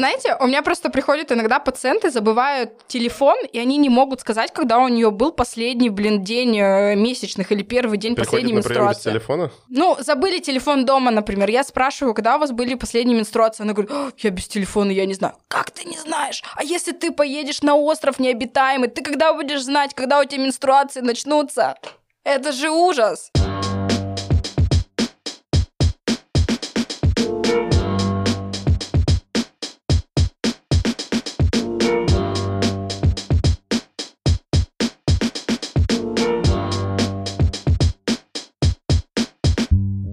Знаете, у меня просто приходят иногда пациенты, забывают телефон, и они не могут сказать, когда у нее был последний, блин, день э, месячных или первый день Приходит последней на прием без менструации. телефона? Ну, забыли телефон дома, например. Я спрашиваю, когда у вас были последние менструации? Она говорит, «О, я без телефона, я не знаю. Как ты не знаешь? А если ты поедешь на остров необитаемый, ты когда будешь знать, когда у тебя менструации начнутся? Это же ужас!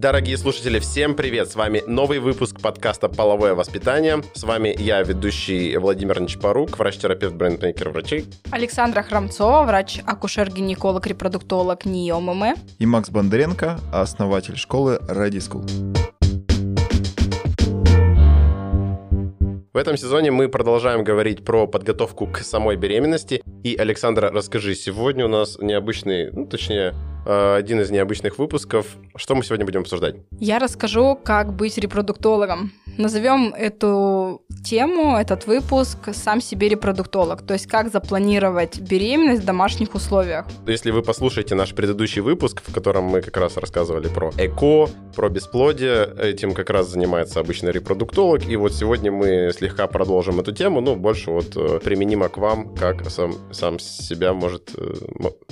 Дорогие слушатели, всем привет! С вами новый выпуск подкаста «Половое воспитание». С вами я, ведущий Владимир Нечпорук, врач-терапевт, брендмейкер врачей. Александра Храмцова, врач-акушер-гинеколог, репродуктолог НИОММ. И Макс Бондаренко, основатель школы School. В этом сезоне мы продолжаем говорить про подготовку к самой беременности. И, Александра, расскажи, сегодня у нас необычный, ну, точнее, один из необычных выпусков. Что мы сегодня будем обсуждать? Я расскажу, как быть репродуктологом. Назовем эту тему, этот выпуск «Сам себе репродуктолог», то есть как запланировать беременность в домашних условиях. Если вы послушаете наш предыдущий выпуск, в котором мы как раз рассказывали про ЭКО, про бесплодие, этим как раз занимается обычный репродуктолог. И вот сегодня мы слегка продолжим эту тему, ну, больше вот э, применимо к вам, как сам, сам себя может... э,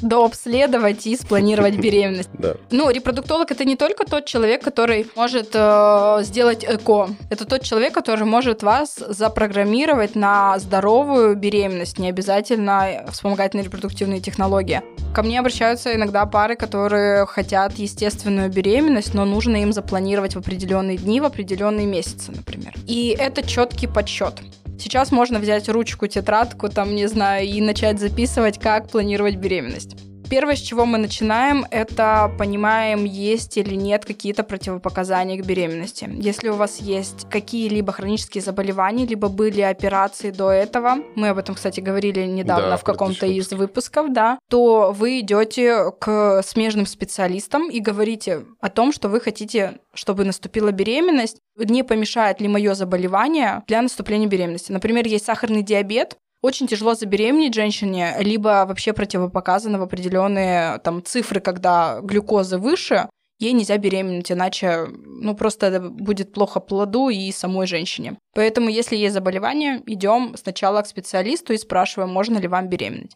Дообследовать и спланировать беременность. Да. Ну, репродуктолог это не только тот человек, который может э, сделать ЭКО. Это тот человек, который может вас запрограммировать на здоровую беременность, не обязательно вспомогательные репродуктивные технологии. Ко мне обращаются иногда пары, которые хотят естественную беременность, но нужно им запланировать в определенные дни, в определенные месяцы, например. И это четкий подсчет. Сейчас можно взять ручку, тетрадку, там, не знаю, и начать записывать, как планировать беременность. Первое, с чего мы начинаем, это понимаем, есть или нет какие-то противопоказания к беременности. Если у вас есть какие-либо хронические заболевания, либо были операции до этого, мы об этом, кстати, говорили недавно Да, в каком-то из выпусков, да, то вы идете к смежным специалистам и говорите о том, что вы хотите, чтобы наступила беременность, не помешает ли мое заболевание для наступления беременности. Например, есть сахарный диабет, очень тяжело забеременеть женщине, либо вообще противопоказано в определенные там цифры, когда глюкозы выше, ей нельзя беременеть, иначе ну просто это будет плохо плоду и самой женщине. Поэтому, если есть заболевание, идем сначала к специалисту и спрашиваем, можно ли вам беременеть.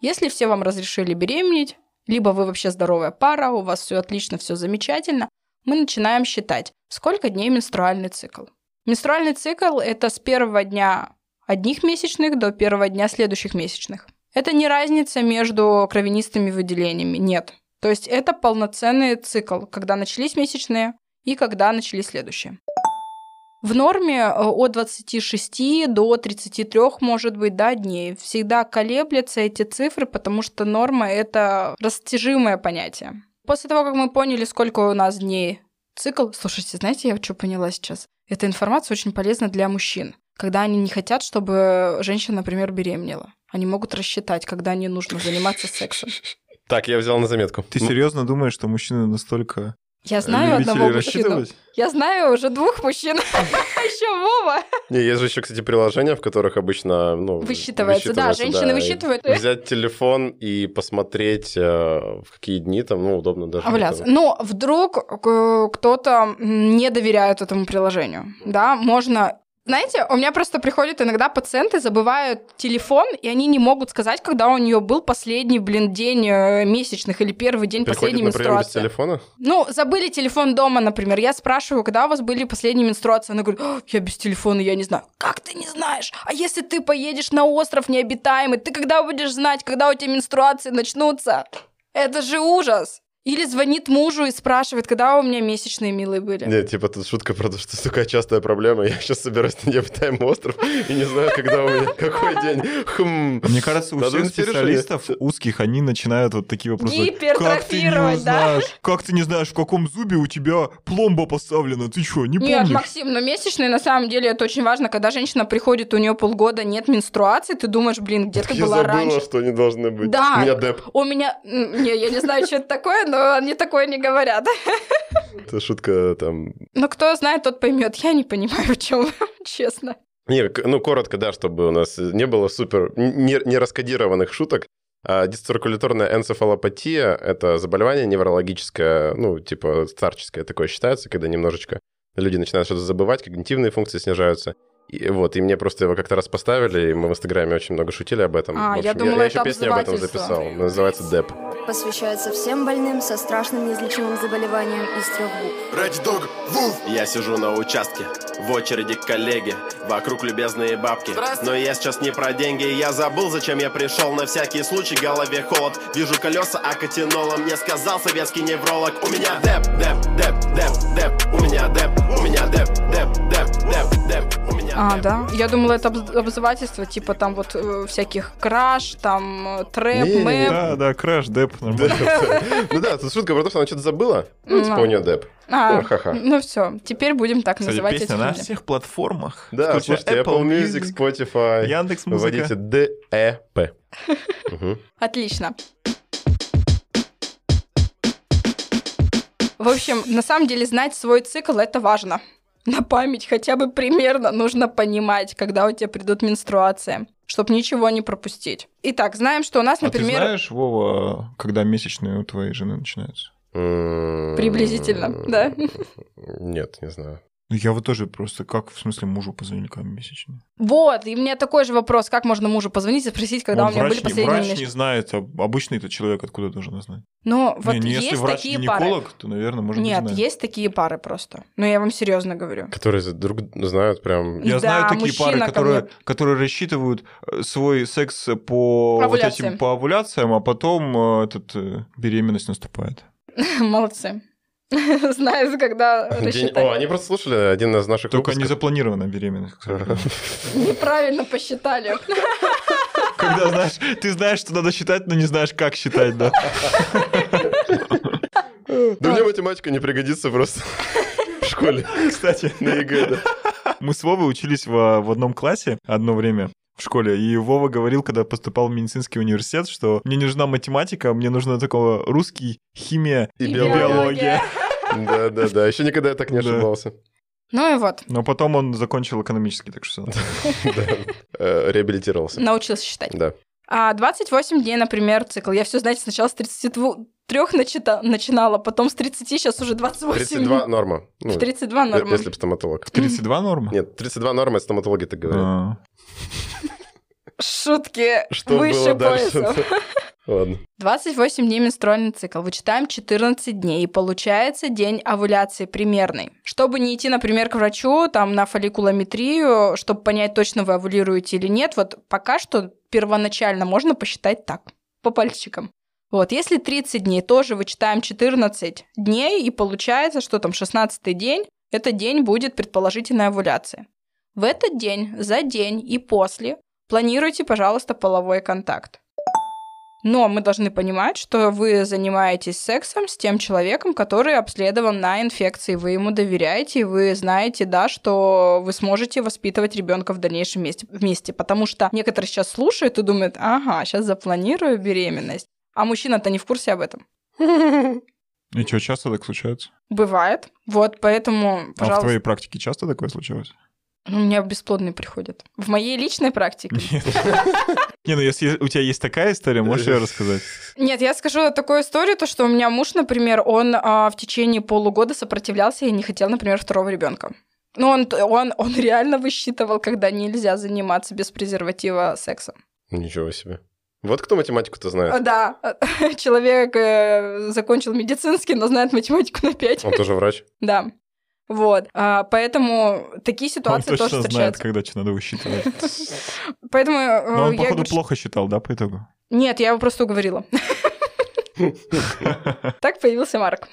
Если все вам разрешили беременеть, либо вы вообще здоровая пара, у вас все отлично, все замечательно, мы начинаем считать, сколько дней менструальный цикл. Менструальный цикл – это с первого дня одних месячных до первого дня следующих месячных. Это не разница между кровянистыми выделениями, нет. То есть это полноценный цикл, когда начались месячные и когда начались следующие. В норме э, от 26 до 33, может быть, да, дней. Всегда колеблются эти цифры, потому что норма – это растяжимое понятие. После того, как мы поняли, сколько у нас дней цикл... Слушайте, знаете, я что поняла сейчас? Эта информация очень полезна для мужчин. Когда они не хотят, чтобы женщина, например, беременела. Они могут рассчитать, когда не нужно заниматься сексом. Так, я взял на заметку. Ты серьезно думаешь, что мужчины настолько Я знаю любители одного мужчину. Я знаю уже двух мужчин. Еще Вова. Не, есть же еще, кстати, приложения, в которых обычно, ну... Высчитывается, да, женщины и высчитывают. Взять телефон и посмотреть, э, в какие дни там, ну, удобно даже. Овуляция. это- Ну, вдруг э, кто-то не доверяет этому приложению, да, можно... Знаете, у меня просто приходят иногда пациенты, забывают телефон, и они не могут сказать, когда у нее был последний, блин, день э, месячных или первый день Приходит последней на прием без менструации. телефона? Ну, забыли телефон дома, например. Я спрашиваю, когда у вас были последние менструации? Она говорит, «О, я без телефона, я не знаю. Как ты не знаешь? А если ты поедешь на остров необитаемый, ты когда будешь знать, когда у тебя менструации начнутся? Это же ужас. Или звонит мужу и спрашивает, когда у меня месячные милые были. Нет, типа тут шутка про то, что такая частая проблема. Я сейчас собираюсь на необитаемый остров и не знаю, когда у меня какой день. Хм. Мне кажется, у Надо всех специалистов узких, они начинают вот такие вопросы. Как ты не Гипертрофировать, да? знаешь? Как ты не знаешь, в каком зубе у тебя пломба поставлена? Ты что, не Нет, помнишь? Максим, но месячные на самом деле это очень важно. Когда женщина приходит, у нее полгода нет менструации, ты думаешь, блин, где Так ты я была забыла, раньше? что они должны быть. Да. У меня деп. У меня, не, я не знаю, что это такое, но но они такое не говорят. Это шутка там... Но кто знает, тот поймет. Я не понимаю, в чем, честно. Не, ну, коротко, да, чтобы у нас не было супер не, не раскодированных шуток. А Дисциркуляторная энцефалопатия – это заболевание неврологическое, ну, типа старческое такое считается, когда немножечко люди начинают что-то забывать, когнитивные функции снижаются. И вот, и мне просто его как-то раз поставили, и мы в Инстаграме очень много шутили об этом. А, В я общем, думала, я это еще песню об этом записал. Называется «Деп». Посвящается всем больным со страшным неизлечимым заболеванием из трех букв. Ради дог, вуф! Я сижу на участке, в очереди к коллеге Вокруг любезные бабки Но я сейчас не про деньги Я забыл, зачем я пришел На всякий случай в голове холод Вижу колеса акатинола Мне сказал советский невролог У меня деп, деп, деп, деп, деп У меня деп, у меня деп, деп, деп, деп, деп У меня А, деп. да? Я думала, это обз- обзывательство, типа там вот э, всяких краш, там э, трэп, Не-не-не. мэп. Да, да, крэш, деп. Ну да, тут шутка про то, что она что-то забыла. Ну, типа Ну. у нее «Деп». А, ха-ха. ну все, теперь будем так Кстати, называть песня эти на всех платформах. Да, слушайте, Apple Music, Spotify. Яндекс Вводите ДЭП. Отлично. В общем, на самом деле знать свой цикл это важно. На память хотя бы примерно нужно понимать, когда у тебя придут менструации, чтобы ничего не пропустить. Итак, знаем, что у нас, А ты например, знаешь, Вова, когда месячные у твоей жены начинаются? Приблизительно, да? Нет, не знаю. Ну, я вот тоже просто, как, в смысле, мужу позвонили, когда месячные? Вот, и у меня такой же вопрос, как можно мужу позвонить и спросить, когда Он у меня врач, были не- последние врач не месячные. знает, а обычный-то человек откуда должен знать? Ну, вот не, не, есть если врач такие пары. гинеколог, то, наверное, может Нет, быть, знает. есть такие пары просто. Ну, я вам серьезно говорю. Которые друг знают прям... Я Да, знаю такие пары, ко которые, мне- которые рассчитывают э, свой секс по вот этим по овуляциям, а потом э, этот, э, беременность наступает. Молодцы. Знаю, когда рассчитать. О, они просто слушали один из наших Только выпусков. не запланированная беременность. Неправильно посчитали. Когда знаешь, ты знаешь, что надо считать, но не знаешь, как считать, да. Да мне математика не пригодится просто в школе Кстати, на ЕГЭ, да. мы с Вовой учились в, в одном классе одно время в школе, и Вова говорил, когда поступал в медицинский университет, что мне не нужна математика, мне нужна такого русский, химия И И биология. Да-да-да, еще никогда я так не ошибался. Ну и вот, Но потом он закончил экономический, так что... Э, Реабилитировался. научился считать. Да. А 28 дней, например, цикл. Я все, знаете, сначала с 33 начита- начинала, потом с 30, сейчас уже 28. 32 норма. Ну, В 32 норма. Если бы стоматолог. 32 норма? Нет, 32 норма, это стоматологи так говорят. А. Шутки Что выше было дальше? пояса. Ладно. 28 дней менструальный цикл. Вычитаем 14 дней, и получается день овуляции примерный. Чтобы не идти, например, к врачу, там, на фолликулометрию, чтобы понять, точно вы овулируете или нет, вот пока что первоначально можно посчитать так, по пальчикам. Вот, если 30 дней, тоже вычитаем 14 дней, и получается, что там 16 день, этот день будет предположительная овуляция. В этот день, за день и после планируйте, пожалуйста, половой контакт. Но мы должны понимать, что вы занимаетесь сексом с тем человеком, который обследован на инфекции. Вы ему доверяете, и вы знаете, да, что вы сможете воспитывать ребенка в дальнейшем вместе, вместе. Потому что некоторые сейчас слушают и думают, ага, сейчас запланирую беременность. А мужчина-то не в курсе об этом. И что, часто так случается? Бывает. Вот, поэтому, А в пожалуйста. твоей практике часто такое случалось? У меня бесплодные приходят. В моей личной практике. Нет. Не, ну если у тебя есть такая история, можешь ее рассказать? Нет, я скажу такую историю, то что у меня муж, например, он а, в течение полугода сопротивлялся и не хотел, например, второго ребенка. Ну, он, он, он реально высчитывал, когда нельзя заниматься без презерватива сексом. Ничего себе. Вот кто математику-то знает. Да, человек э, закончил медицинский, но знает математику на 5. Он тоже врач. Да. Вот. А, поэтому такие Он ситуации точно тоже знает, встречаются. когда что надо высчитывать. Поэтому э, Но он, я походу, плохо считал, да, по итогу? Нет, я его просто уговорила. Так появился Марк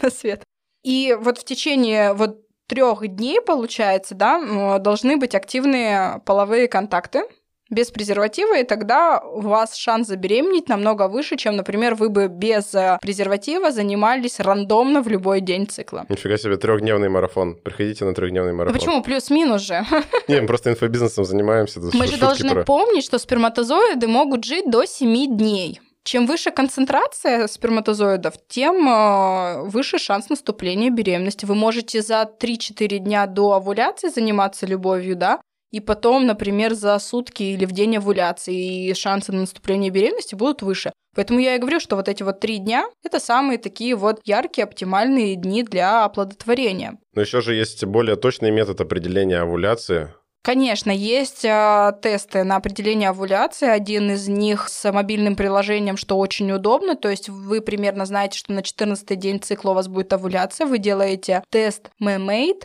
на свет. И вот в течение вот трех дней, получается, да, должны быть активные половые контакты без презерватива, и тогда у вас шанс забеременеть намного выше, чем, например, вы бы без э, презерватива занимались рандомно в любой день цикла. Нифига себе, трехдневный марафон. Приходите на трехдневный Ну марафон. почему? Плюс-минус же. Не, мы просто инфобизнесом занимаемся. Мы же должны про- помнить, что сперматозоиды могут жить до 7 дней. Чем выше концентрация сперматозоидов, тем э, выше шанс наступления беременности. Вы можете за 3-4 дня до овуляции заниматься любовью, да, и потом, например, за сутки или в день овуляции, и шансы на наступление беременности будут выше. Поэтому я и говорю, что вот эти вот три дня – это самые такие вот яркие, оптимальные дни для оплодотворения. Но еще же есть более точный метод определения овуляции. Конечно, есть э, тесты на определение овуляции. Один из них с мобильным приложением, что очень удобно. То есть вы примерно знаете, что на 14 день цикла у вас будет овуляция. Вы делаете тест MMAID,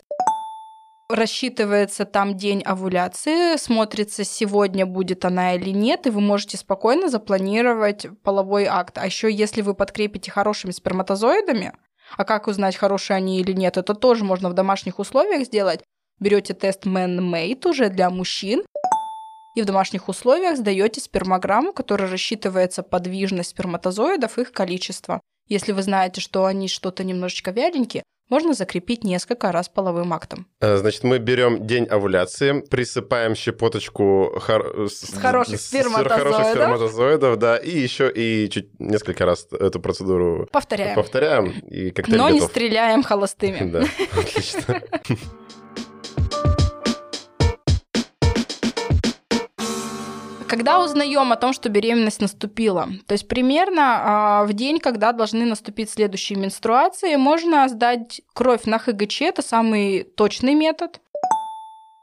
рассчитывается там день овуляции, смотрится, сегодня будет она или нет, и вы можете спокойно запланировать половой акт. А еще если вы подкрепите хорошими сперматозоидами, а как узнать, хорошие они или нет, это тоже можно в домашних условиях сделать. Берете тест Man-Made уже для мужчин, и в домашних условиях сдаете спермограмму, которая рассчитывается подвижность сперматозоидов, их количество. Если вы знаете, что они что-то немножечко вяленькие, можно закрепить несколько раз половым актом. Э, значит, мы берем день овуляции, присыпаем щепоточку хор... с хороших сперматозоидов. хороших сперматозоидов, да, и еще и чуть несколько раз эту процедуру повторяем. Повторяем, и коктейль Но готов. не стреляем холостыми. Да, отлично. Когда узнаем о том, что беременность наступила? То есть примерно э, в день, когда должны наступить следующие менструации, можно сдать кровь на ХГЧ, это самый точный метод.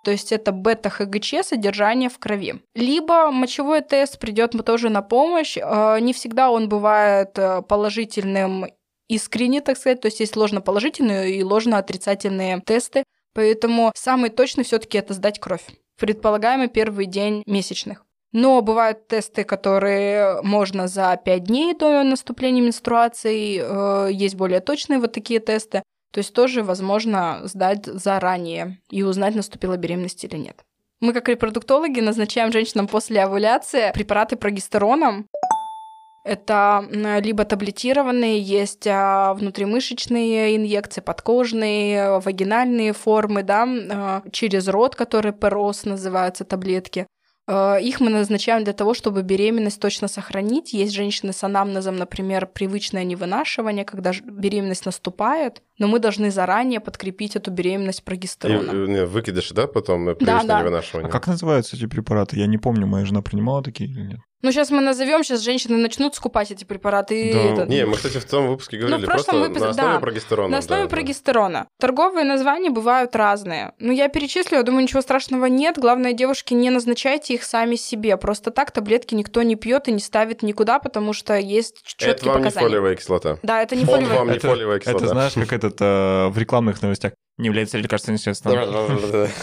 То есть это бета-ХГЧ, содержание в крови. Либо мочевой тест придет тоже на помощь. Э, не всегда он бывает э, положительным искренне, так сказать. То есть есть ложноположительные и ложноотрицательные тесты. Поэтому самый точный все-таки это сдать кровь. Предполагаемый первый день месячных. Но бывают тесты, которые можно за 5 дней до наступления менструации. Э, есть более точные вот такие тесты. То есть тоже возможно сдать заранее и узнать, наступила беременность или нет. Мы как репродуктологи назначаем женщинам после овуляции препараты прогестероном. Это либо таблетированные, есть а, внутримышечные инъекции, подкожные, вагинальные формы, да, а, через рот, который ПРОС называются таблетки. Э, их мы назначаем для того, чтобы беременность точно сохранить. Есть женщины с анамнезом, например, привычное невынашивание, когда беременность наступает, но мы должны заранее подкрепить эту беременность прогестероном. И, выкидыш, да, потом привычное да, да. невынашивание? А как называются эти препараты? Я не помню, моя жена принимала такие или нет? Ну, сейчас мы назовем, сейчас женщины начнут скупать эти препараты. Да. этот- Не, мы, кстати, в том выпуске говорили, Ну, просто выпуске- на основе да, прогестерона. На основе да, да. прогестерона. Торговые названия бывают разные. Ну, я перечислю, я думаю, ничего страшного нет. Главное, девушки, не назначайте их сами себе. Просто так таблетки никто не пьет и не ставит никуда, потому что есть четкие Это вам не показания. фолиевая кислота. Да, это не вам не Это- фолиевая кислота. Это знаешь, как этот э, в рекламных новостях. Не является лекарственным средством.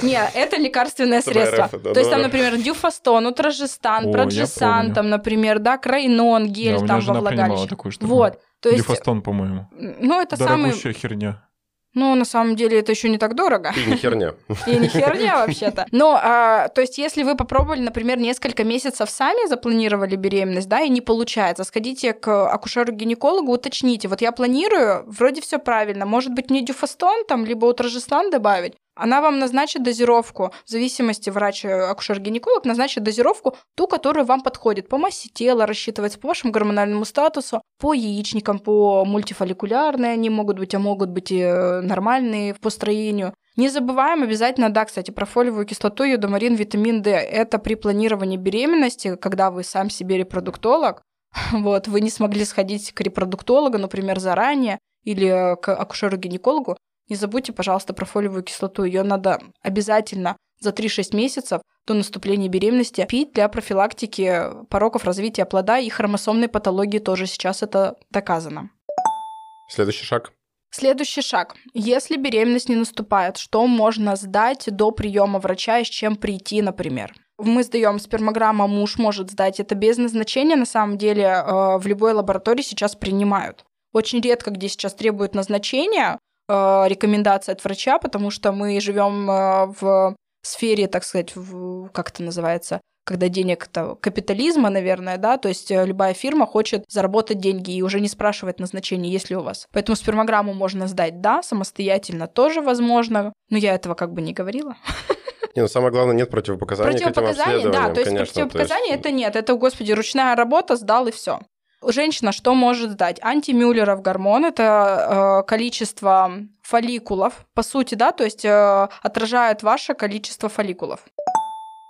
Не, это лекарственное средство. То есть там, например, дюфастон, утрожестан, проджесан, там, например, да, крайнон, гель там во влагалище. Вот. То есть, Дифастон, по-моему. ну, это самый... Дорогущая херня. Ну, на самом деле, это еще не так дорого. И не херня. И не херня вообще-то. Но, а, то есть, если вы попробовали, например, несколько месяцев сами запланировали беременность, да, и не получается, сходите к акушеру-гинекологу, уточните. Вот я планирую, вроде все правильно. Может быть, мне дюфастон там, либо утрожестан добавить? Она вам назначит дозировку, в зависимости врач, э, назначит дозировку, ту, которая вам подходит. По массе тела рассчитывается, по вашему гормональному статусу, по яичникам, по мультифолликулярные они могут быть, а могут быть и э, нормальные по строению. Не забываем обязательно, да, кстати, про фолиевую кислоту, йодомарин, витамин D. Это при планировании беременности, когда вы сам себе репродуктолог, вот, вы не смогли сходить к репродуктологу, например, заранее, или к акушеру-гинекологу, не забудьте, пожалуйста, про фолиевую кислоту. Ее надо обязательно за 3-6 месяцев до наступления беременности пить для профилактики пороков развития плода и хромосомной патологии тоже сейчас это доказано. Следующий шаг. Следующий шаг. Если беременность не наступает, что можно сдать до приема врача и с чем прийти, например? Мы сдаем спермограмма, муж может сдать. Это без назначения, на самом деле, э, в любой лаборатории сейчас принимают. Очень редко, где сейчас требуют назначения, рекомендации от врача, потому что мы живем э, в сфере, так сказать, в- как это называется, когда денег это капитализма, наверное, да, то есть э, любая фирма хочет заработать деньги и уже не спрашивает назначение, есть ли у вас. Поэтому спермограмму можно сдать, да, самостоятельно тоже возможно, но я этого как бы не говорила. Не, ну самое главное, нет противопоказаний Противопоказания, да, то есть конечно, противопоказаний есть- это нет, это, господи, ручная работа, сдал и все. Женщина что может дать? Антимюллеров гормон – это э, количество фолликулов, по сути, да, то есть э, отражает ваше количество фолликулов.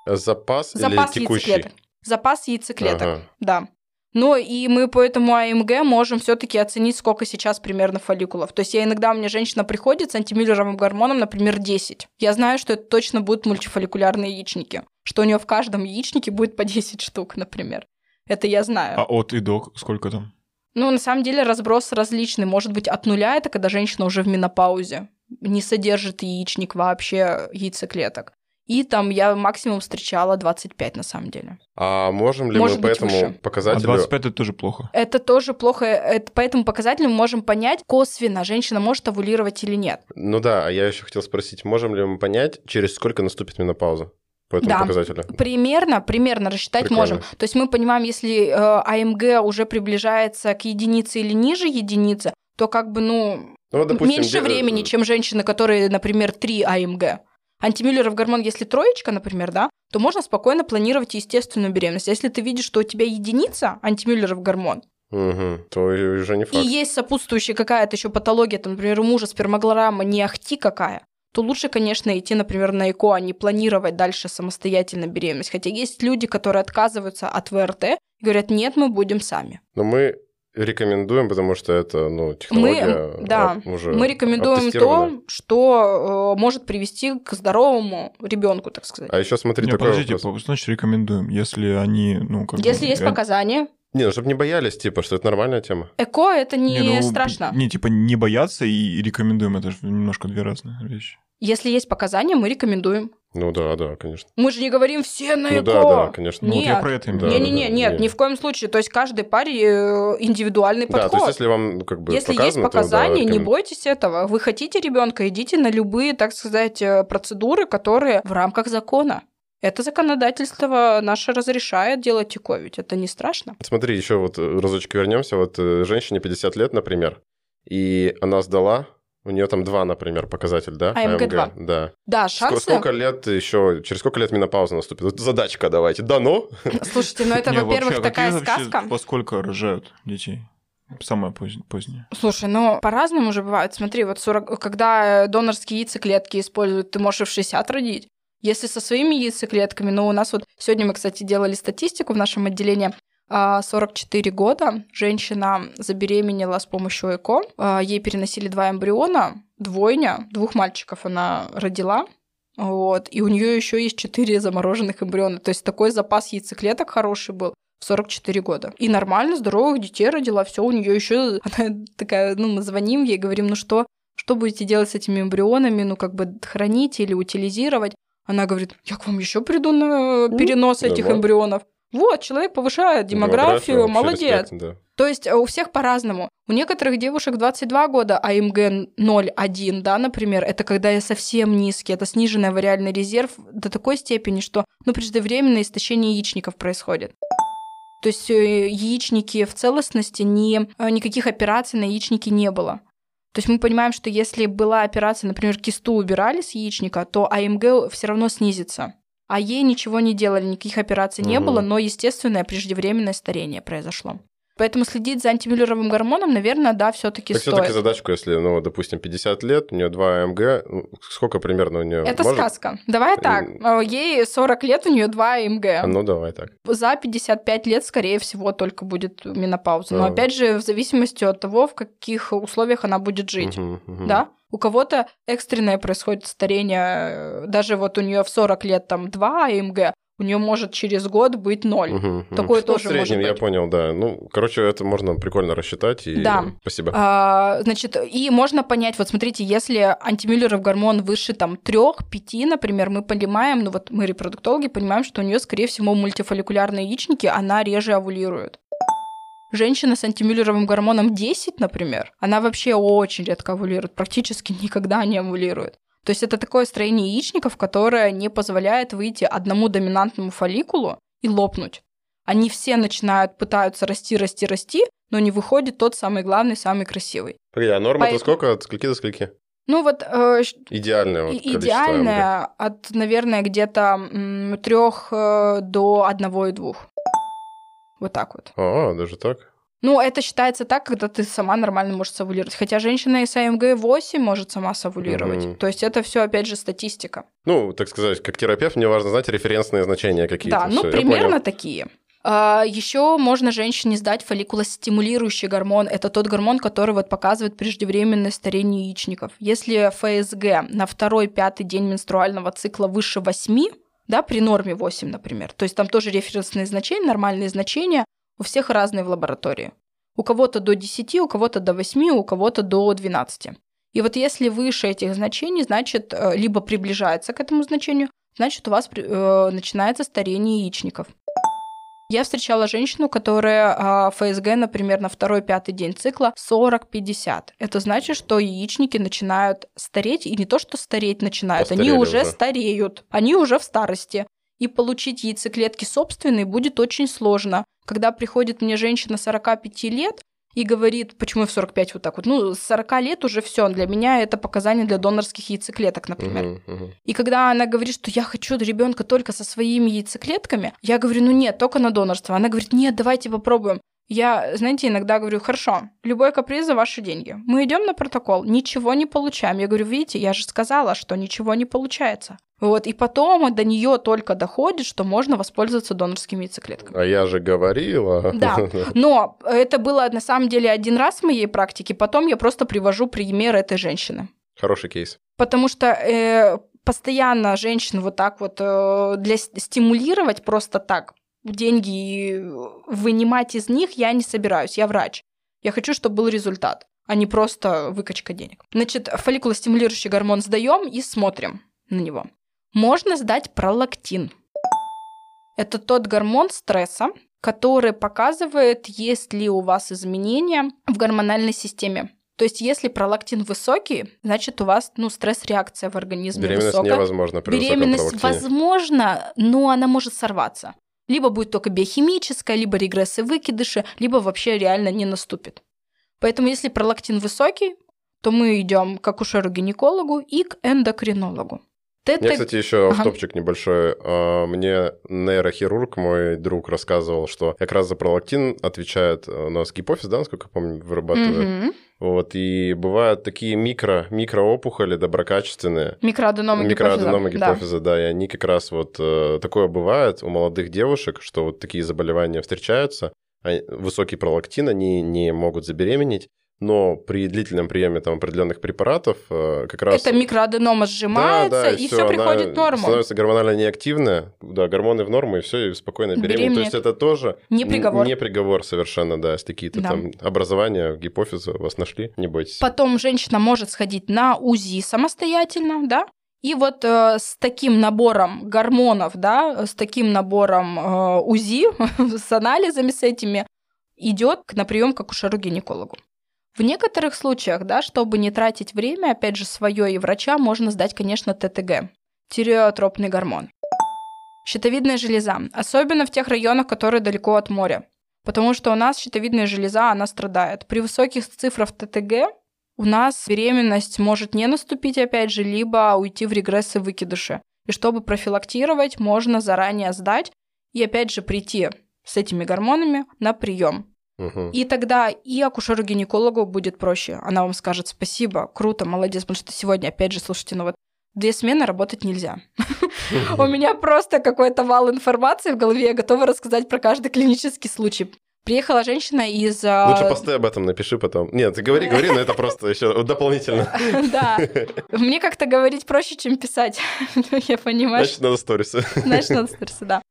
Запас, Запас или текущий? яйцеклеток. Запас яйцеклеток, Ага. да. Но и мы по этому АМГ можем все-таки оценить, сколько сейчас примерно фолликулов. То есть я иногда, у меня женщина приходит с антимюллеровым гормоном, например, 10. Я знаю, что это точно будут мультифолликулярные яичники. Что у нее в каждом яичнике будет по 10 штук, например. Это я знаю. А от и до сколько там? Ну, на самом деле разброс различный. Может быть, от нуля это когда женщина уже в менопаузе, не содержит яичник вообще яйцеклеток. И там я максимум встречала 25 на самом деле. А можем ли Может мы по этому выше. А показателю... 25 это тоже плохо. Это тоже плохо. Это, по этому показателю мы можем понять косвенно, женщина может овулировать или нет. Ну да, а я еще хотел спросить, можем ли мы понять, через сколько наступит менопауза по этому Да. показателю? Примерно, примерно рассчитать Прикольно. можем. То есть мы понимаем, если э, АМГ уже приближается к единице или ниже единицы, то как бы, ну, Ну, допустим, меньше де- времени, чем женщины, которые, например, 3 АМГ. Антимюллеров гормон, если троечка, например, да, то можно спокойно планировать естественную беременность. А если ты видишь, что у тебя единица антимюллеров гормон, Мгм, то и уже не и факт. есть сопутствующая какая-то еще патология, там, например, у мужа спермоглорама не ахти какая, то лучше, конечно, идти, например, на ЭКО, а не планировать дальше самостоятельно беременность. Хотя есть люди, которые отказываются от ВРТ и говорят, нет, мы будем сами. Но мы рекомендуем, потому что это, ну, технология да, а, уже Мы рекомендуем то, что э, может привести к здоровому ребенку, так сказать. А еще смотри, Не, такой подождите, вопрос. значит рекомендуем, если они, ну, как бы, Если есть э, показания, Не, ну, чтобы не боялись, типа, что это нормальная тема. ЭКО это не, не, ну, страшно. Не, типа, не бояться и рекомендуем, это же немножко две разные вещи. Если есть показания, мы рекомендуем. Ну да, да, конечно. Мы же не говорим все на Ну ко. да, да, конечно. Ну, вот я Нет. про это имею. Да, Не-не-не, да, нет, нет. ни в коем случае. То есть каждой паре э, индивидуальный Да, то подход. есть если вам как бы Если есть показано, то, да, показания, не бойтесь этого. Вы хотите ребенка, идите на любые, так сказать, э, процедуры, которые в рамках закона. Это законодательство наше разрешает делать ЭКО, ведь это не страшно. Смотри, еще вот э, разочек вернемся. Вот э, женщине 50 лет, например, и она сдала, у нее там два, например, показатель, да? АМГ-2. Да. Да, Ск- шансы... Сколько лет еще, через сколько лет менопауза наступит? Вот задачка давайте. Да, ну? Слушайте, ну это, во-первых, а такая сказка. Во сколько рожают детей? Самое позднее. позднее. Слушай, ну по-разному же бывает. Смотри, вот 40... когда донорские яйцеклетки используют, ты можешь и в 60 родить. Если со своими яйцеклетками, ну у нас вот сегодня мы, кстати, делали статистику в нашем отделении, а, 44 года женщина забеременела с помощью ЭКО, а, ей переносили два эмбриона, двойня, двух мальчиков она родила, вот, и у нее еще есть четыре замороженных эмбриона, то есть такой запас яйцеклеток хороший был в 44 года. И нормально, здоровых детей родила, все у нее еще она такая, ну, мы звоним ей, говорим, ну что, что будете делать с этими эмбрионами, ну, как бы хранить или утилизировать? Она говорит, я к вам еще приду на перенос этих нормально. эмбрионов. Вот, человек повышает демографию, вообще молодец. респект, да. То есть э, у всех по-разному. У некоторых девушек 22 года, а АМГ 0,1, да, например, это когда я совсем низкий, это сниженный вариальный резерв до такой степени, что, ну, преждевременное истощение яичников происходит. То есть э, яичники в целостности, не, э, никаких операций на яичнике не было. То есть мы понимаем, что если была операция, например, кисту убирали с яичника, то АМГ все равно снизится. А ей ничего не делали, никаких операций не Мгм. было, но естественное преждевременное старение произошло. Поэтому следить за антимюллеровым гормоном, наверное, да, все-таки Так стоит. все-таки задачку, если, ну, допустим, 50 лет, у нее 2 АМГ, ну, сколько примерно у нее? Это сказка. Давай так. э, Ей 40 лет, у нее 2 АМГ. Ну, давай так. За 55 лет, скорее всего, только будет менопауза. Но А. опять же, в зависимости от того, в каких условиях она будет жить. Мгм, мгм. Да? У кого-то экстренное происходит старение. э, Даже вот у нее в 40 лет там 2 АМГ, у нее может через год быть 0. Мгм, мгм. Такое тоже в среднем, может я быть. понял, да. Ну, короче, это можно прикольно рассчитать. И... Да. Спасибо. А, значит, и можно понять, вот смотрите, если антимюллеров гормон выше там 3-5, например, мы понимаем, ну вот мы репродуктологи понимаем, что у нее, скорее всего, мультифолликулярные яичники, она реже овулирует. Женщина с антимюллеровым гормоном 10, например, она вообще очень редко овулирует, практически никогда не овулирует. То есть это такое строение яичников, которое не позволяет выйти одному доминантному фолликулу и лопнуть. Они все начинают, пытаются расти, расти, расти, но не выходит тот самый главный, самый красивый. Погоди, а норма это Поэтому- сколько? От скольки до скольки? Ну вот э, Идеальное вот и- количество идеальное от, наверное, где-то трех до одного и двух. Вот так вот. А, даже так? Ну, это считается так, когда ты сама нормально можешь совулировать. Хотя женщина с АМГ 8 может сама совулировать. Мгм. То есть это все, опять же, статистика. Ну, так сказать, как терапевт, мне важно знать референсные значения какие-то. Да, ну, Всё, примерно такие. еще можно женщине сдать фолликулостимулирующий гормон. Это тот гормон, который вот показывает преждевременное старение яичников. Если ФСГ на второй-пятый день менструального цикла выше 8, да, при норме 8, например, то есть там тоже референсные значения, нормальные значения, у всех разные в лаборатории. У кого-то до 10, у кого-то до 8, у кого-то до 12. И вот если выше этих значений, значит, э, либо приближается к этому значению, значит, у вас э, начинается старение яичников. Я встречала женщину, которая а, ФСГ, например, на второй-пятый день цикла 40-50. Это значит, что яичники начинают стареть, и не то, что стареть начинают, они Постарели уже, уже. стареют, они уже в старости. И получить яйцеклетки собственные будет очень сложно. Когда приходит мне женщина 45 лет и говорит, почему я в 45 вот так вот, ну, с 40 лет уже все, для меня это показание для донорских яйцеклеток, например. Мгм, мгм. И когда она говорит, что я хочу ребенка только со своими яйцеклетками, я говорю, ну нет, только на донорство. Она говорит, нет, давайте попробуем. Я, знаете, иногда говорю, хорошо, любой каприз за ваши деньги. Мы идем на протокол, ничего не получаем. Я говорю, видите, я же сказала, что ничего не получается. Вот, и потом до нее только доходит, что можно воспользоваться донорскими яйцеклетками. А я же говорила. Да, но это было на самом деле один раз в моей практике, потом я просто привожу пример этой женщины. Хороший кейс. Потому что э, постоянно женщин вот так вот э, для стимулировать просто так деньги вынимать из них я не собираюсь. Я врач. Я хочу, чтобы был результат, а не просто выкачка денег. Значит, фолликулостимулирующий гормон сдаем и смотрим на него. Можно сдать пролактин. Это тот гормон стресса, который показывает, есть ли у вас изменения в гормональной системе. То есть, если пролактин высокий, значит, у вас ну, стресс-реакция в организме Беременность высокая. невозможна при Беременность возможно, но она может сорваться. Либо будет только биохимическая, либо регрессы выкидыши, либо вообще реально не наступит. Поэтому, если пролактин высокий, то мы идем к акушеру-гинекологу и к эндокринологу. Я, ТТ кстати, еще Ага. автопчик небольшой. А, Мне нейрохирург, мой друг, рассказывал, что как раз за пролактин отвечает э, у нас гипофиз, да, насколько я помню, вырабатывает. Мгм. Вот, и бывают такие микро, микроопухоли доброкачественные. Микроаденомы Микроаденомы гипофиза. Да. гипофиза, да. и они как раз вот э, такое бывает у молодых девушек, что вот такие заболевания встречаются, а высокий пролактин, они не могут забеременеть, но при длительном приеме там определенных препаратов э, как раз... Это микроаденома сжимается, и всё, все она приходит в норму. Становится гормонально неактивная, да, гормоны в норму, и все, и спокойно беременна. То есть это тоже Не приговор. Не приговор совершенно, да, если какие-то Да. там образования гипофиза вас нашли, не бойтесь. Потом женщина может сходить на УЗИ самостоятельно, да, и вот э, с таким набором гормонов, да, с таким набором э, УЗИ, с анализами с этими, идет на прием к акушеру-гинекологу. В некоторых случаях, да, чтобы не тратить время, опять же, свое и врача, можно сдать, конечно, ТТГ, тиреотропный гормон. Щитовидная железа, особенно в тех районах, которые далеко от моря. Потому что у нас щитовидная железа, она страдает. При высоких цифрах ТТГ у нас беременность может не наступить, опять же, либо уйти в регрессы выкидыши. И чтобы профилактировать, можно заранее сдать и, опять же, прийти с этими гормонами на прием. Мгм. И тогда и акушеру-гинекологу будет проще. Она вам скажет спасибо, круто, молодец, потому что сегодня, опять же, слушайте, ну вот две смены работать нельзя. У меня просто какой-то вал информации в голове, я готова рассказать про каждый клинический случай. Приехала женщина из... а, Лучше посты об этом напиши потом. Нет, ты говори, говори, но это просто еще дополнительно. Да. Мне как-то говорить проще, чем писать. Я понимаю, Значит, надо сторисы. Знаешь, надо стресса, да.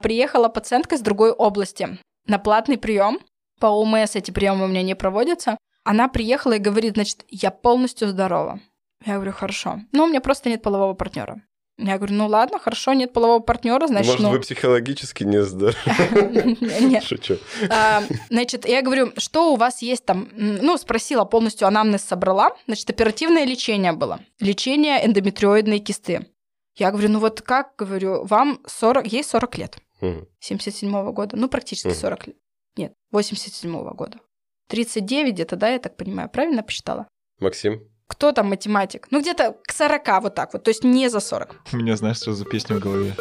Приехала пациентка из другой области на платный прием. По ОМС эти приемы у меня не проводятся. Она приехала и говорит, значит, я полностью здорова. Я говорю, хорошо. Ну, у меня просто нет полового партнера. Я говорю, ну ладно, хорошо, нет полового партнера, значит, Может, ну... вы психологически не здоровы? Шучу. А, Значит, я говорю, что у вас есть там? Ну, спросила, полностью анамнез собрала. Значит, оперативное лечение было. Лечение эндометриоидной кисты. Я говорю, ну вот как, говорю, вам 40, ей 40 лет. Мгм. 77 года, ну, практически Мгм. 40 лет. Нет, 87 года. 39 где-то, да, я так понимаю, правильно посчитала? Максим? Кто там математик? Ну, где-то к 40 вот так вот, то есть не за 40. У меня, знаешь, что за песня в голове?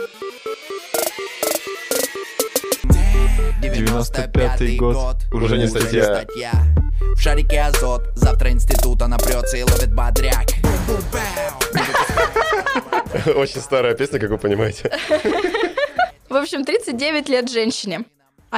95-й год. Уже не статья. статья. В шарике азот, завтра института напрется и ловит бодряк. Очень старая песня, как вы понимаете. В общем, 39 лет женщине.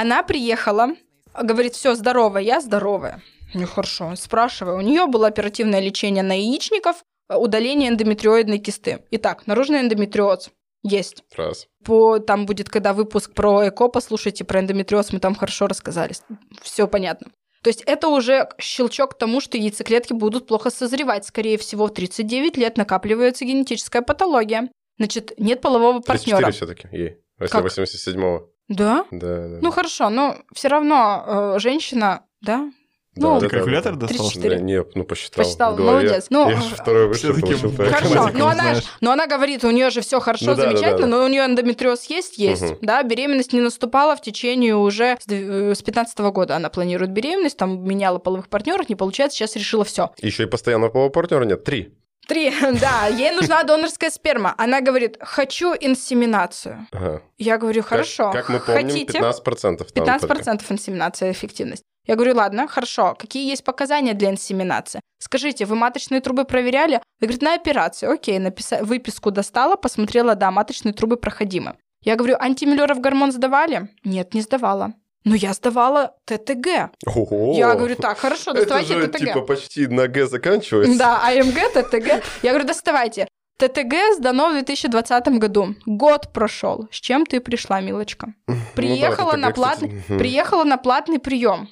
Она приехала, говорит, все, здоровая, я здоровая. Ну хорошо, спрашиваю. У нее было оперативное лечение на яичников, удаление эндометриоидной кисты. Итак, наружный эндометриоз есть. Раз. По, там будет, когда выпуск про ЭКО, послушайте, про эндометриоз мы там хорошо рассказали. Все понятно. То есть это уже щелчок к тому, что яйцеклетки будут плохо созревать. Скорее всего, в 39 лет накапливается генетическая патология. Значит, нет полового 34 партнера. все-таки ей. Если Как? 87-го. Да? Да, да. Ну хорошо, но все равно э, женщина, да? Да, ну, да, Ты да, калькулятор да. достал? 34. Да, не, ну посчитал. Посчитал, молодец. Ну, Я же второй высший получил. Хорошо, но она, ж- но она говорит, у нее же все хорошо, Ну да, да, замечательно, да, да. но у нее эндометриоз есть, есть, Мгм. да, беременность не наступала в течение уже с дв- э, с 15 года она планирует беременность, там меняла половых партнеров, не получается, сейчас решила все. Еще и постоянного полового партнера нет. Три. Три, да, ей нужна донорская сперма. Она говорит, хочу инсеминацию. Ага. Я говорю, Как- хорошо, Как, мы помним, хотите? 15%. там 15% инсеминация эффективность. Я говорю, ладно, хорошо. Какие есть показания для инсеминации? Скажите, вы маточные трубы проверяли? Она говорит, на операцию. Окей, написа... выписку достала, посмотрела, да, маточные трубы проходимы. Я говорю, антимиллеров гормон сдавали? Нет, не сдавала. Но я сдавала ТТГ. Ого. Я говорю, так, хорошо, Это доставайте же ТТГ. типа почти на Г заканчивается. Да, АМГ, ТТГ. Я говорю, доставайте. ТТГ сдано в 2020 году. Год прошел. С чем ты пришла, милочка? Ну да, Приехала, ТТГ, на, платный, приехала на платный прием.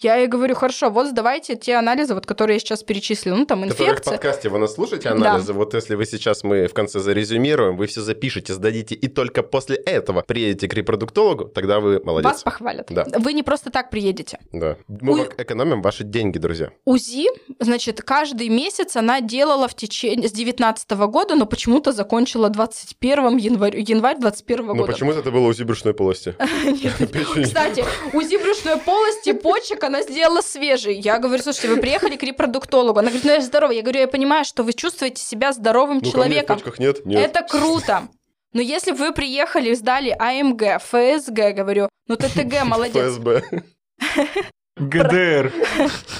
Я ей говорю, хорошо, вот сдавайте те анализы, вот, которые я сейчас перечислила. Ну, там, Которые в инфекция. подкасте вы нас слушаете анализы. Вот если вы сейчас мы в конце зарезюмируем, вы все запишете, сдадите, и только после этого приедете к репродуктологу, тогда вы молодец. Вас похвалят. Да. Вы не просто так приедете. Да. Мы Ой. экономим ваши деньги, друзья. УЗИ, значит, каждый месяц она делала в течение с 19 года, но почему-то закончила 21 январь, январь 21 Ну года. почему-то это было УЗИ брюшной полости. Кстати, УЗИ брюшной полости, почек она сделала свежий. Я говорю, слушайте, вы приехали к репродуктологу. Она говорит, ну я же здоровая. Я говорю, я понимаю, что вы чувствуете себя здоровым Ну, ко мне в человеком. нет? Нет. Это круто. Но если вы приехали, сдали АМГ, ФСГ, говорю, ну ТТГ, молодец. ФСБ. ГДР,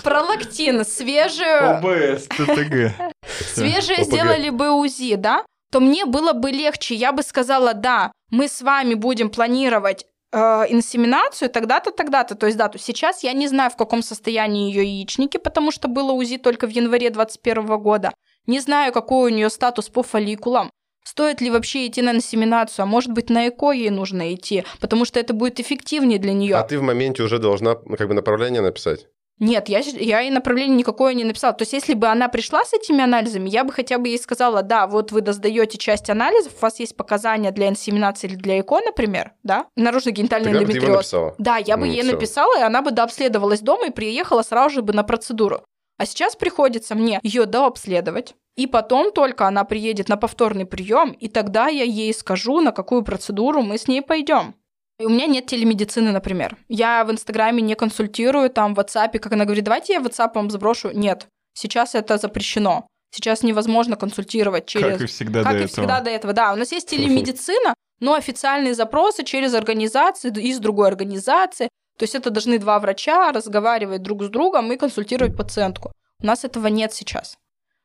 Пролактин, свежее, ОБС, ТТГ. свежее ОПГ. сделали бы УЗИ, да? То мне было бы легче. Я бы сказала, да, мы с вами будем планировать э, инсеминацию тогда-то, тогда-то, то есть дату. Сейчас я не знаю, в каком состоянии ее яичники, потому что было УЗИ только в январе 2021 года. Не знаю, какой у нее статус по фолликулам. Стоит ли вообще идти на инсеминацию? А может быть, на ЭКО ей нужно идти, потому что это будет эффективнее для нее. А ты в моменте уже должна ну, как бы направление написать. Нет, я, я ей направление никакое не написала. То есть, если бы она пришла с этими анализами, я бы хотя бы ей сказала, да, вот вы сдаете часть анализов, у вас есть показания для инсеминации или для ЭКО, например, да, наружно-генитальный эндометриоз. Да, я бы Ну, ей всё. написала, и она бы дообследовалась дома и приехала сразу же бы на процедуру. А сейчас приходится мне ее дообследовать, и потом только она приедет на повторный прием, и тогда я ей скажу, на какую процедуру мы с ней пойдем. У меня нет телемедицины, например. Я в Инстаграме не консультирую, там в WhatsApp, как она говорит, давайте я WhatsApp вам сброшу. Нет, сейчас это запрещено. Сейчас невозможно консультировать через... Как и всегда Как до и этого. всегда до этого, да. У нас есть телемедицина, но официальные запросы через организации из другой организации. То есть это должны два врача разговаривать друг с другом и консультировать пациентку. У нас этого нет сейчас.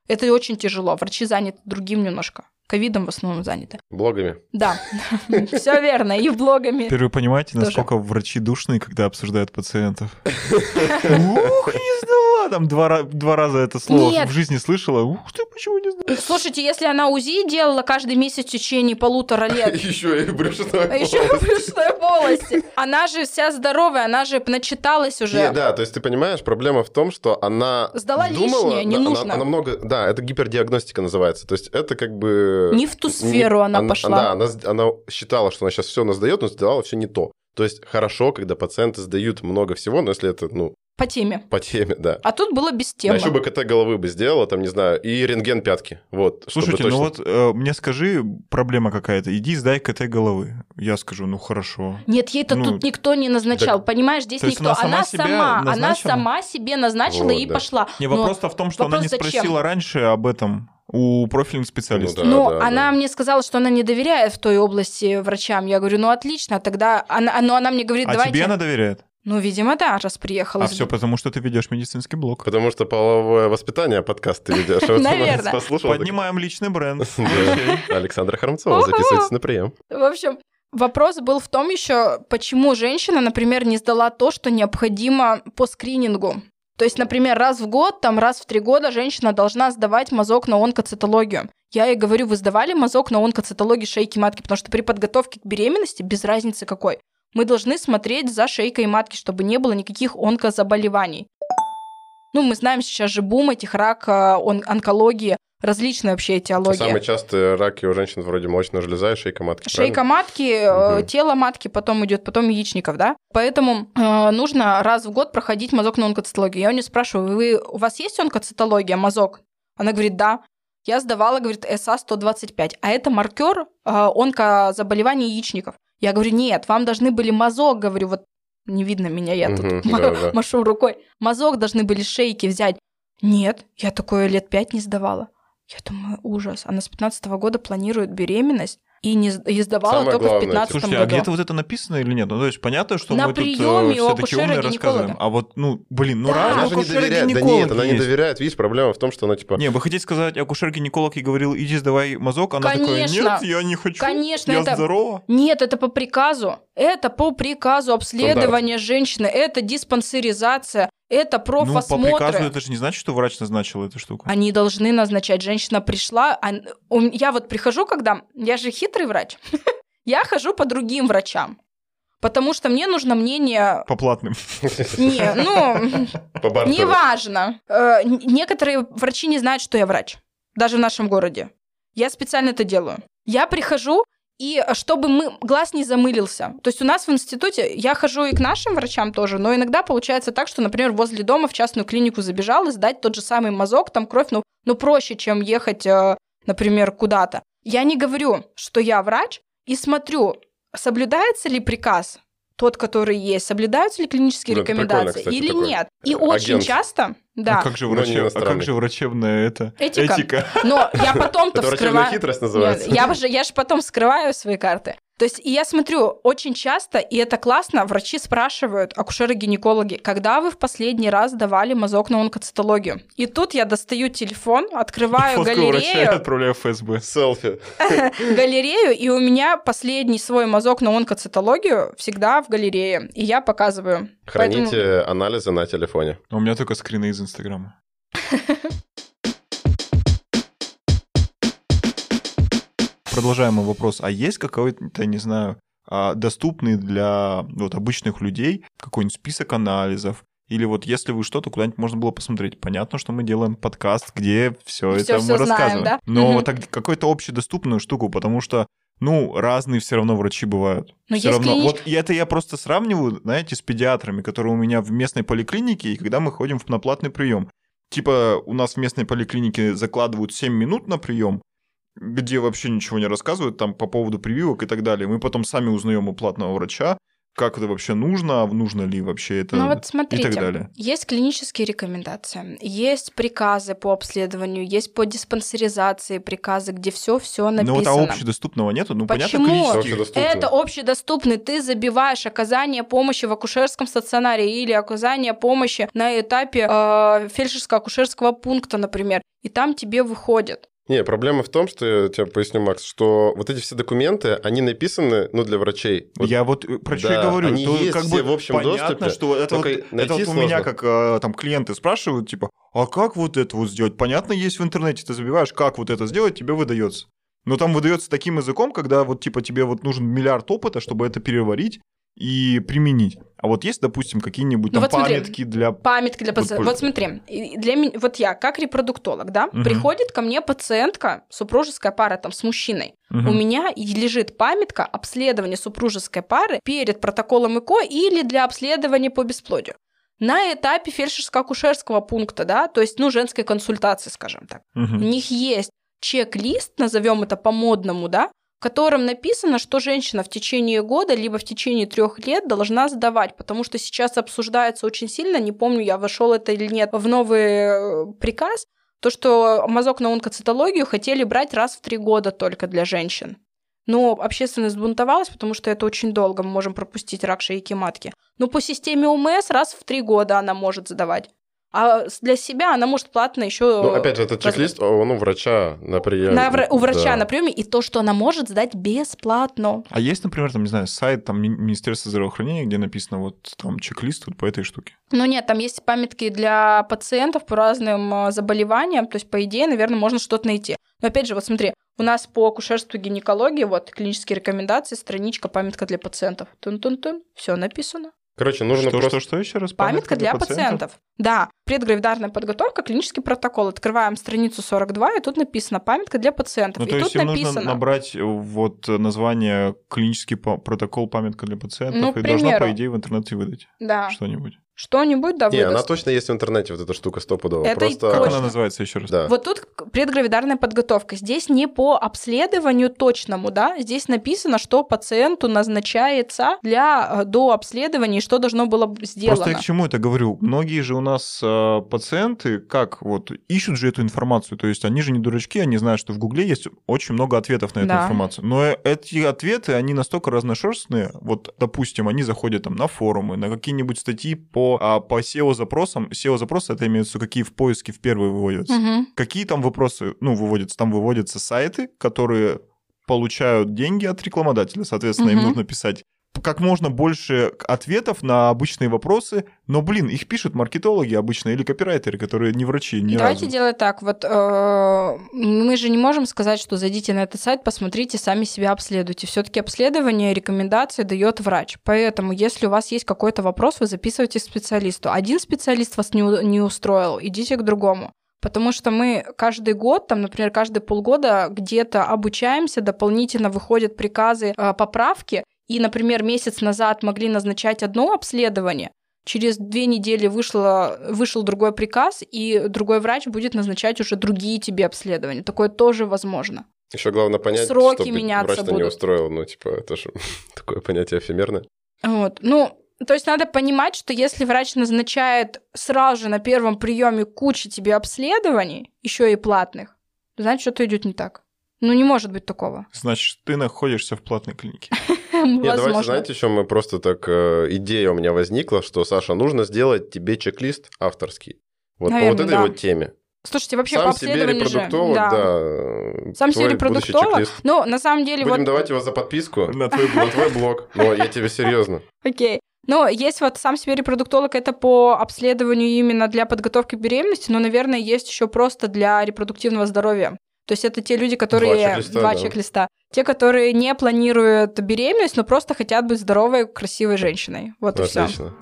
Это очень тяжело. Врачи заняты другим немножко. Ковидом в основном заняты. Блогами. Да, все верно. И блогами. Теперь вы понимаете, насколько врачи душные, когда обсуждают пациентов? Ух, не знала! Там два, ра- два раза это слово в жизни слышала. Ух ты, почему не знала? Слушайте, если она УЗИ делала каждый месяц в течение полутора лет, Еще и брюшная еще в брюшной полости, она же вся здоровая, она же начиталась уже. Да, то есть ты понимаешь, проблема в том, что она Сдала лишнее, не нужно. Она, много, да, это гипердиагностика называется. То есть это как бы Не в ту сферу она пошла. Да, она, она считала, что она сейчас все она сдает, но сдавала все не то. То есть хорошо, когда пациенты сдают много всего, но если это, ну, По теме. по теме, да. А тут было без Да, темы. еще бы КТ головы бы сделала, там, не знаю, и рентген пятки. Вот. Слушайте, ну точно- вот э, мне скажи, проблема какая-то. Иди сдай КТ головы. Я скажу, ну хорошо. Нет, ей-то Ну, тут никто не назначал. так- Понимаешь, здесь никто. она сама Она сама, она сама себе назначила Вот, и да. пошла. Не, вопрос-то в том, что она вопрос не зачем? спросила раньше об этом у профильных специалистов. Ну да. Ну, она мне сказала, что она не доверяет в той области врачам. Я говорю, ну отлично, тогда она, но она мне говорит, а давайте. тебе она доверяет? Ну, видимо, да, раз приехала. А все потому, что ты ведешь медицинский блог. Потому что половое воспитание подкаст ты ведешь. Вот Наверно. послушал, так- Поднимаем личный бренд. Да. Александра Хромцова, записывайтесь на прием. В общем, вопрос был в том еще, почему женщина, например, не сдала то, что необходимо по скринингу. То есть, например, раз в год, там раз в три года женщина должна сдавать мазок на онкоцитологию. Я ей говорю, вы сдавали мазок на онкоцитологию шейки матки, потому что при подготовке к беременности, без разницы какой, мы должны смотреть за шейкой матки, чтобы не было никаких онкозаболеваний. Ну, мы знаем сейчас же бум этих рак, э, он- онкологии, различные вообще этиологии. Самые частые раки у женщин вроде молочная железа и шейка матки. Шейка матки, э, Мгм. тело матки потом идет, потом яичников, да? Поэтому э, нужно раз в год проходить мазок на онкоцитологию. Я у нее спрашиваю, вы, у вас есть онкоцитология, мазок? Она говорит, да. Я сдавала, говорит, СА-125. А это маркер э, онкозаболеваний яичников. Я говорю, нет, вам должны были мазок, говорю, вот не видно меня, я тут машу рукой. Мазок должны были шейки взять. Нет, я такое лет пять не сдавала. Я думаю, ужас. Она с 15 года планирует беременность и не и сдавала Самое только главное, в 15 Слушайте, а году. где-то вот это написано или нет? Ну, то есть понятно, что На мы тут у все такие умные рассказываем. А вот, ну, блин, ну Да. раз Она же не доверяет. Да нет, она не доверяет. Видишь, проблема в том, что она типа... Не, вы хотите сказать, акушер-гинеколог ей говорил, иди сдавай мазок, она такая, Конечно. нет, я не хочу, Конечно, я это- здорова. Нет, это по приказу. Это по приказу обследования женщины. Это диспансеризация. Это Ну, по профосмотры. приказу это же не значит, что врач назначил эту штуку. Они должны назначать. Женщина пришла. а- у м- Я вот прихожу, когда... Я же хитрый врач. Я хожу по другим врачам. Потому что мне нужно мнение... По платным. Не, ну, По бартеру. Неважно. Э, Некоторые врачи не знают, что я врач. Даже в нашем городе. Я специально это делаю. Я прихожу, и э, чтобы мы, глаз не замылился. То есть у нас в институте, я хожу и к нашим врачам тоже, но иногда получается так, что, например, возле дома в частную клинику забежал и сдать тот же самый мазок, там кровь, ну, ну проще, чем ехать, э, например, куда-то. Я не говорю, что я врач, и смотрю, соблюдается ли приказ, тот, который есть, соблюдаются ли клинические Ну, рекомендации кстати, или такой нет. И агент. очень часто, да, А как же, враче- а как же врачебная это? Этика. но я потом-то Это врачебная вскрываю... хитрость Нет, называется. я, же, я же потом скрываю свои карты. То есть, и я смотрю, очень часто, и это классно, врачи спрашивают, акушеры-гинекологи, когда вы в последний раз давали мазок на онкоцитологию? И тут я достаю телефон, открываю Фотку врача галерею, отправляю в ФСБ. Селфи. галерею, и у меня последний свой мазок на онкоцитологию всегда в галерее, и я показываю. Поэтому- Храните анализы на телефоне. А У меня только скрины из Инстаграма. Продолжаемый вопрос. А есть какой-то, не знаю, а, доступный для вот, обычных людей какой-нибудь список анализов? Или вот если вы что-то куда-нибудь можно было посмотреть. Понятно, что мы делаем подкаст, где все это мы рассказываем. да? Но Мгм. вот так какую-то общедоступную штуку, потому что ну, разные все равно врачи бывают. Но есть равно. клинич- Вот и это я просто сравниваю, знаете, с педиатрами, которые у меня в местной поликлинике, и когда мы ходим в- на платный прием. Типа у нас в местной поликлинике закладывают 7 минут на прием, где вообще ничего не рассказывают там по поводу прививок и так далее. Мы потом сами узнаем у платного врача, как это вообще нужно, а нужно ли вообще это Ну вот и смотрите, так далее. есть клинические рекомендации, есть приказы по обследованию, есть по диспансеризации приказы, где все-все Ну вот написано. а общедоступного нету? Ну Почему? понятно, клинические. Общедоступно. Это общедоступный. Ты забиваешь оказание помощи в акушерском стационаре или оказание помощи на этапе э, фельдшерско-акушерского пункта, например. И там тебе выходит. Не, проблема в том, что, я тебе поясню, Макс, что вот эти все документы, они написаны, ну, для врачей. Вот Я вот э, про что Да, и говорю. они то есть как все бы в общем понятно, доступе, что это вот, это вот у меня как э, там клиенты спрашивают, типа, а как вот это вот сделать? Понятно, есть в интернете, ты забиваешь, как вот это сделать, тебе выдается. Но там выдается таким языком, когда вот типа тебе вот нужен миллиард опыта, чтобы это переварить и применить. А вот есть, допустим, какие-нибудь Ну там вот смотри, памятки для... Памятка для Вот пациента. пользу. Вот смотри, для меня, вот я, как репродуктолог, да, Мгм. приходит ко мне пациентка, супружеская пара там с мужчиной. Мгм. У меня лежит памятка обследования супружеской пары перед протоколом ЭКО или для обследования по бесплодию. На этапе фельдшерско-акушерского пункта, да, то есть, ну, женской консультации, скажем так. Мгм. У них есть чек-лист, назовем это по-модному, да, котором написано, что женщина в течение года либо в течение трех лет должна сдавать, потому что сейчас обсуждается очень сильно, не помню, я вошел это или нет в новый э, приказ, То, что мазок на онкоцитологию хотели брать раз в три года только для женщин. Но общественность сбунтовалась, потому что это очень долго, мы можем пропустить рак шейки матки. Но по системе УМС раз в три года она может задавать. А для себя она может платно еще... Ну, опять же, этот чек-лист, он у врача на приеме. На, вра- у врача Да. на приеме, и то, что она может сдать бесплатно. А есть, например, там, не знаю, сайт там Ми- Министерства здравоохранения, где написано вот там чек-лист вот по этой штуке? Ну нет, там есть памятки для пациентов по разным э, заболеваниям, то есть, по идее, наверное, можно что-то найти. Но опять же, вот смотри, у нас по акушерству и гинекологии, вот, клинические рекомендации, страничка, памятка для пациентов. Тун-тун-тун, все написано. Короче, нужно что, просто... что, что еще раз? Памятка для пациентов. Да, предгравидарная подготовка, клинический протокол. Открываем страницу 42, и тут написано памятка для пациентов. Ну, и то есть тут им написано. нужно набрать э, вот название клинический по- протокол памятка для пациентов Ну, и к должна, по примеру. идее, в интернете выдать Да. что-нибудь. Что-нибудь, да, Не, выдаст. она точно есть в интернете, вот эта штука стопудово. Это Просто... Как она называется еще раз? Да. Вот тут предгравидарная подготовка. Здесь не по обследованию точному, да, здесь написано, что пациенту назначается для э, до обследования, и что должно было сделано. Просто я к чему это говорю? Многие же у нас э, пациенты, как вот, ищут же эту информацию. То есть они же не дурачки, они знают, что в Гугле есть очень много ответов на эту Да. информацию. Но э- эти ответы, они настолько разношерстные. Вот, допустим, они заходят там на форумы, на какие-нибудь статьи по, а, по SEO-запросам. SEO-запросы, это виду, какие в поиске в первые выводятся. Мгм. Какие там вопросы, ну, выводятся? Там выводятся сайты, которые получают деньги от рекламодателя, соответственно, им Мгм. нужно писать как можно больше ответов на обычные вопросы, но, блин, их пишут маркетологи обычно или копирайтеры, которые не врачи, ни Давайте разу. делать так. Вот э, мы же не можем сказать, что зайдите на этот сайт, посмотрите, сами себя обследуйте. Все-таки обследование, рекомендации дает врач. Поэтому, если у вас есть какой-то вопрос, вы записываете к специалисту. Один специалист вас не, не устроил, идите к другому. Потому что мы каждый год, там, например, каждые полгода где-то обучаемся, дополнительно выходят приказы, э, поправки, и, например, месяц назад могли назначать одно обследование, через две недели вышло, вышел другой приказ, и другой врач будет назначать уже другие тебе обследования. Такое тоже возможно. Еще главное понять, Сроки чтобы меняться врач-то не будут. устроил. Ну, типа, это же такое понятие эфемерное. Вот. Ну, то есть надо понимать, что если врач назначает сразу же на первом приеме кучу тебе обследований, еще и платных, значит, что-то идет не так. Ну, не может быть такого. Значит, ты находишься в платной клинике. Нет, давайте, Возможно. знаете, еще мы просто так... э, идея у меня возникла, что, Саша, нужно сделать тебе чек-лист авторский. Вот по вот Наверное, этой да. вот теме. Слушайте, вообще по Сам себе обследованию же... репродуктолог, да. да. э, Сам себе репродуктолог. Ну, на самом деле, Будем вот... давать его за подписку На твой на твой блог. Но я тебе серьезно. Окей. Ну, есть вот сам себе репродуктолог, это по обследованию именно для подготовки к беременности, но, наверное, есть еще просто для репродуктивного здоровья. То есть это те люди, которые... чек-листа, Два да. чек-листа. Те, которые не планируют беременность, но просто хотят быть здоровой, красивой женщиной. Вот и все. Отлично.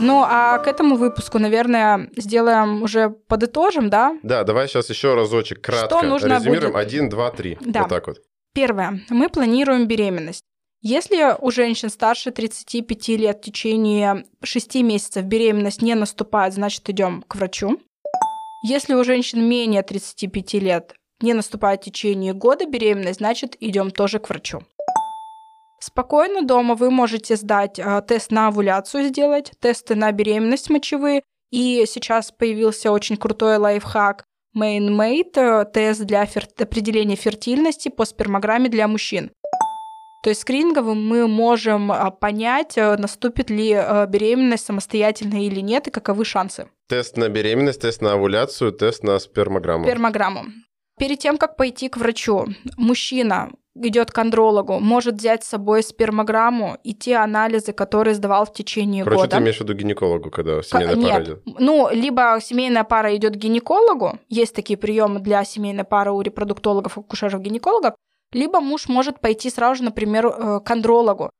Ну, а к этому выпуску, наверное, сделаем уже подытожим, да? Да, давай сейчас еще разочек кратко Что нужно резюмируем. будет? Один, два, три. Да. Вот так вот. Первое. Мы планируем беременность. Если у женщин старше 35 лет в течение 6 месяцев беременность не наступает, значит, идем к врачу. Если у женщин менее 35 лет не наступает в течение года беременность, значит, идем тоже к врачу. Спокойно дома вы можете сдать э, тест на овуляцию сделать, тесты на беременность мочевые. И сейчас появился очень крутой лайфхак MainMate, э, тест для фер- определения фертильности по спермограмме для мужчин. То есть скрининговым мы можем а, понять, э, наступит ли э, беременность самостоятельно или нет, и каковы шансы. Тест на беременность, тест на овуляцию, тест на спермограмму. Спермограмму. Перед тем, как пойти к врачу, мужчина идет к андрологу, может взять с собой спермограмму и те анализы, которые сдавал в течение Короче, года. ты имеешь в виду гинекологу, когда семейная Нет, пара идет. ну, либо семейная пара идет к гинекологу, есть такие приемы для семейной пары у репродуктологов, акушеров, гинекологов, либо муж может пойти сразу же, например, э, к андрологу,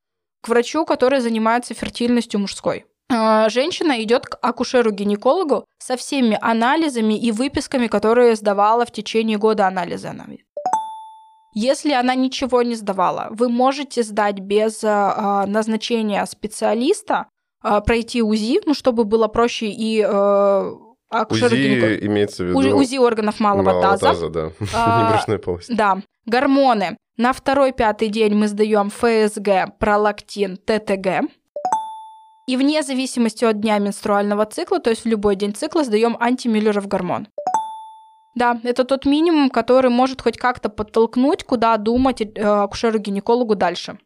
к врачу, который занимается фертильностью мужской. Э, Женщина идет к акушеру-гинекологу со всеми анализами и выписками, которые сдавала в течение года анализы она. Если она ничего не сдавала, вы можете сдать без э, назначения специалиста, пройти УЗИ, ну, чтобы было проще и гинекологу. УЗИ имеется в виду... УЗИ, органов малого, малого таза. да. А, полости. Да. Гормоны. На второй-пятый день мы сдаем ФСГ, пролактин, ТТГ. И вне зависимости от дня менструального цикла, то есть в любой день цикла, сдаем антимюллеров гормон. Да, это тот минимум, который может хоть как-то подтолкнуть, куда думать э, акушеру-гинекологу дальше.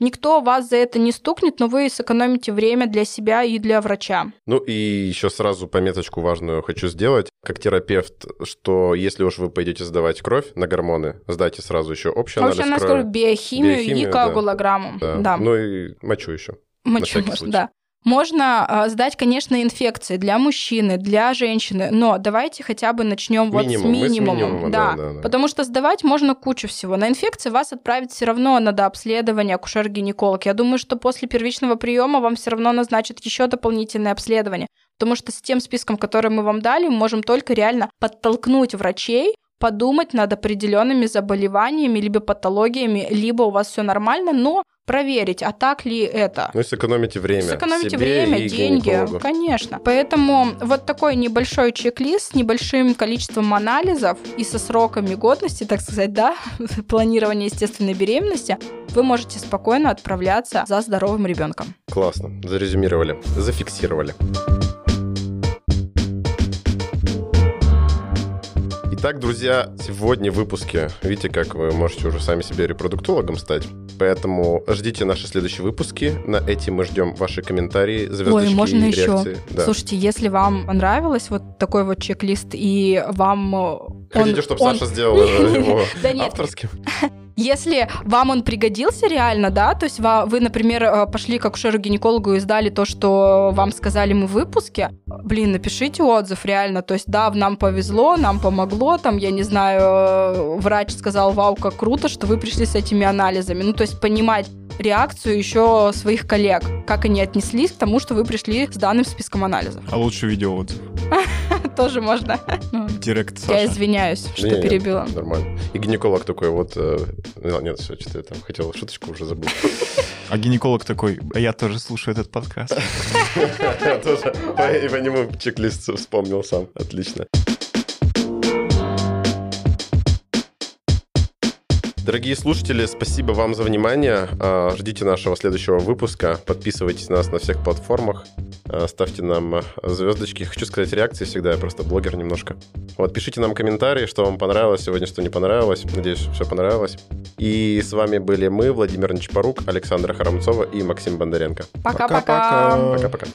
Никто вас за это не стукнет, но вы сэкономите время для себя и для врача. Ну и еще сразу пометочку важную хочу сделать. Как терапевт, что если уж вы пойдете сдавать кровь на гормоны, сдайте сразу еще общий анализ Общий анализ крови. биохимию, Биохимию, и коагулограмму. Да. Да. Ну и мочу еще. Мочу да. Можно а, сдать, конечно, инфекции для мужчины, для женщины, но давайте хотя бы начнем вот с Минимум. Мы с минимумом. минимума, да. да, да, да. Потому что сдавать можно кучу всего. На инфекции вас отправить все равно на дообследование акушер-гинеколог. Я думаю, что после первичного приема вам все равно назначат еще дополнительное обследование. Потому что с тем списком, который мы вам дали, мы можем только реально подтолкнуть врачей подумать над определенными заболеваниями, либо патологиями, либо у вас все нормально, но проверить, а так ли это. Ну сэкономите время. Сэкономите себе время, и деньги, гинекологу. конечно. Поэтому вот такой небольшой чек-лист с небольшим количеством анализов и со сроками годности, так сказать, да, планирования естественной беременности, вы можете спокойно отправляться за здоровым ребенком. Классно. Зарезюмировали. Зафиксировали. Итак, друзья, сегодня в выпуске, видите, как вы можете уже сами себе репродуктологом стать. Поэтому ждите наши следующие выпуски. На эти мы ждем ваши комментарии, звездочки Ой, можно и еще. реакции. Да. Слушайте, если вам понравилось вот такой вот чек-лист, и вам э, Хотите, он- чтобы он- Саша сделала его авторским? Если вам он пригодился реально, да, то есть вы, например, э, пошли к акушеру-гинекологу и сдали то, что вам сказали мы в выпуске, блин, напишите отзыв реально, то есть да, нам повезло, нам помогло, там, я не знаю, э, врач сказал, вау, как круто, что вы пришли с этими анализами, ну, то есть понимать реакцию еще своих коллег, как они отнеслись к тому, что вы пришли с данным списком анализов. А лучше видео отзыв. Тоже можно. Ну, Директ Я извиняюсь, что перебила. Нормально. И гинеколог такой вот... э, ну, Нет, все, что-то я там хотел шуточку уже забыл. А гинеколог такой, а я тоже слушаю этот подкаст. Я тоже по нему чек-лист вспомнил сам. Отлично. Дорогие слушатели, спасибо вам за внимание. А, Ждите нашего следующего выпуска. Подписывайтесь на нас на всех платформах. А, Ставьте нам а, звездочки. Хочу сказать реакции всегда, я просто блогер немножко. Вот, пишите нам комментарии, что вам понравилось сегодня, что не понравилось. Надеюсь, все понравилось. И с вами были мы, Владимир Нечпорук, Александра Харамцова и Максим Бондаренко. Пока-пока. Пока-пока.